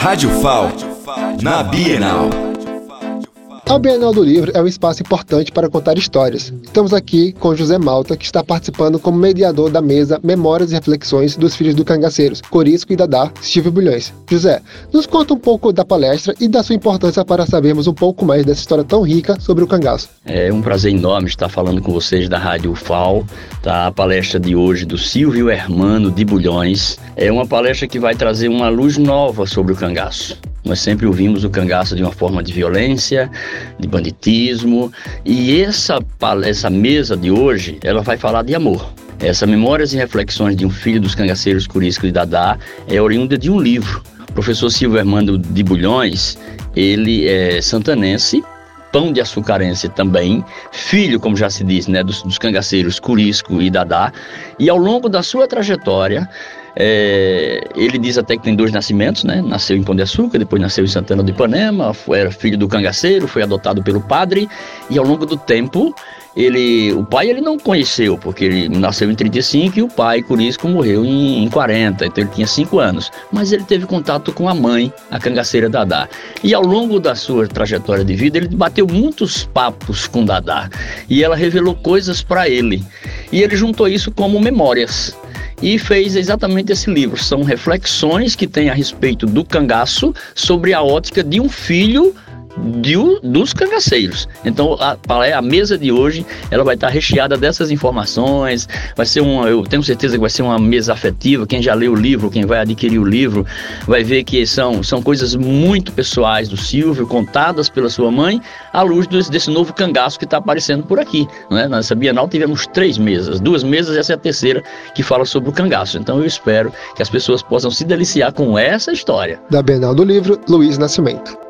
Rádio FAL, na Bienal. A Bienal do Livro é um espaço importante para contar histórias. Estamos aqui com José Malta, que está participando como mediador da mesa Memórias e Reflexões dos Filhos do Cangaceiros, Corisco e Dadá, Steve Bulhões. José, nos conta um pouco da palestra e da sua importância para sabermos um pouco mais dessa história tão rica sobre o cangaço. É um prazer enorme estar falando com vocês da Rádio UFAL, tá? A palestra de hoje do Silvio Hermano de Bulhões é uma palestra que vai trazer uma luz nova sobre o cangaço. Nós sempre ouvimos o cangaço de uma forma de violência, de banditismo, e essa, essa mesa de hoje, ela vai falar de amor. Essa Memórias e Reflexões de um Filho dos Cangaceiros Curisco de Dadá é oriunda de um livro. O professor Silvio Armando de Bulhões, ele é santanense, pão de açucarense também, filho, como já se diz, né, dos, dos cangaceiros Curisco e Dadá, e ao longo da sua trajetória, é, ele diz até que tem dois nascimentos, né? Nasceu em Pão de Açúcar, depois nasceu em Santana do Ipanema, foi, era filho do cangaceiro, foi adotado pelo padre e ao longo do tempo ele, o pai ele não conheceu, porque ele nasceu em 35 e o pai, Curisco, morreu em, em 40, então ele tinha 5 anos. Mas ele teve contato com a mãe, a cangaceira Dadá. E ao longo da sua trajetória de vida, ele bateu muitos papos com Dadá. E ela revelou coisas para ele. E ele juntou isso como memórias e fez exatamente esse livro. São reflexões que tem a respeito do cangaço sobre a ótica de um filho de, dos cangaceiros. Então a, a mesa de hoje ela vai estar recheada dessas informações. Vai ser uma, eu tenho certeza que vai ser uma mesa afetiva. Quem já leu o livro, quem vai adquirir o livro, vai ver que são, são coisas muito pessoais do Silvio, contadas pela sua mãe, à luz desse, desse novo cangaço que está aparecendo por aqui. Né? Nessa Bienal tivemos três mesas, duas mesas e essa é a terceira que fala sobre o cangaço. Então eu espero que as pessoas possam se deliciar com essa história. Da Bienal do Livro, Luiz Nascimento.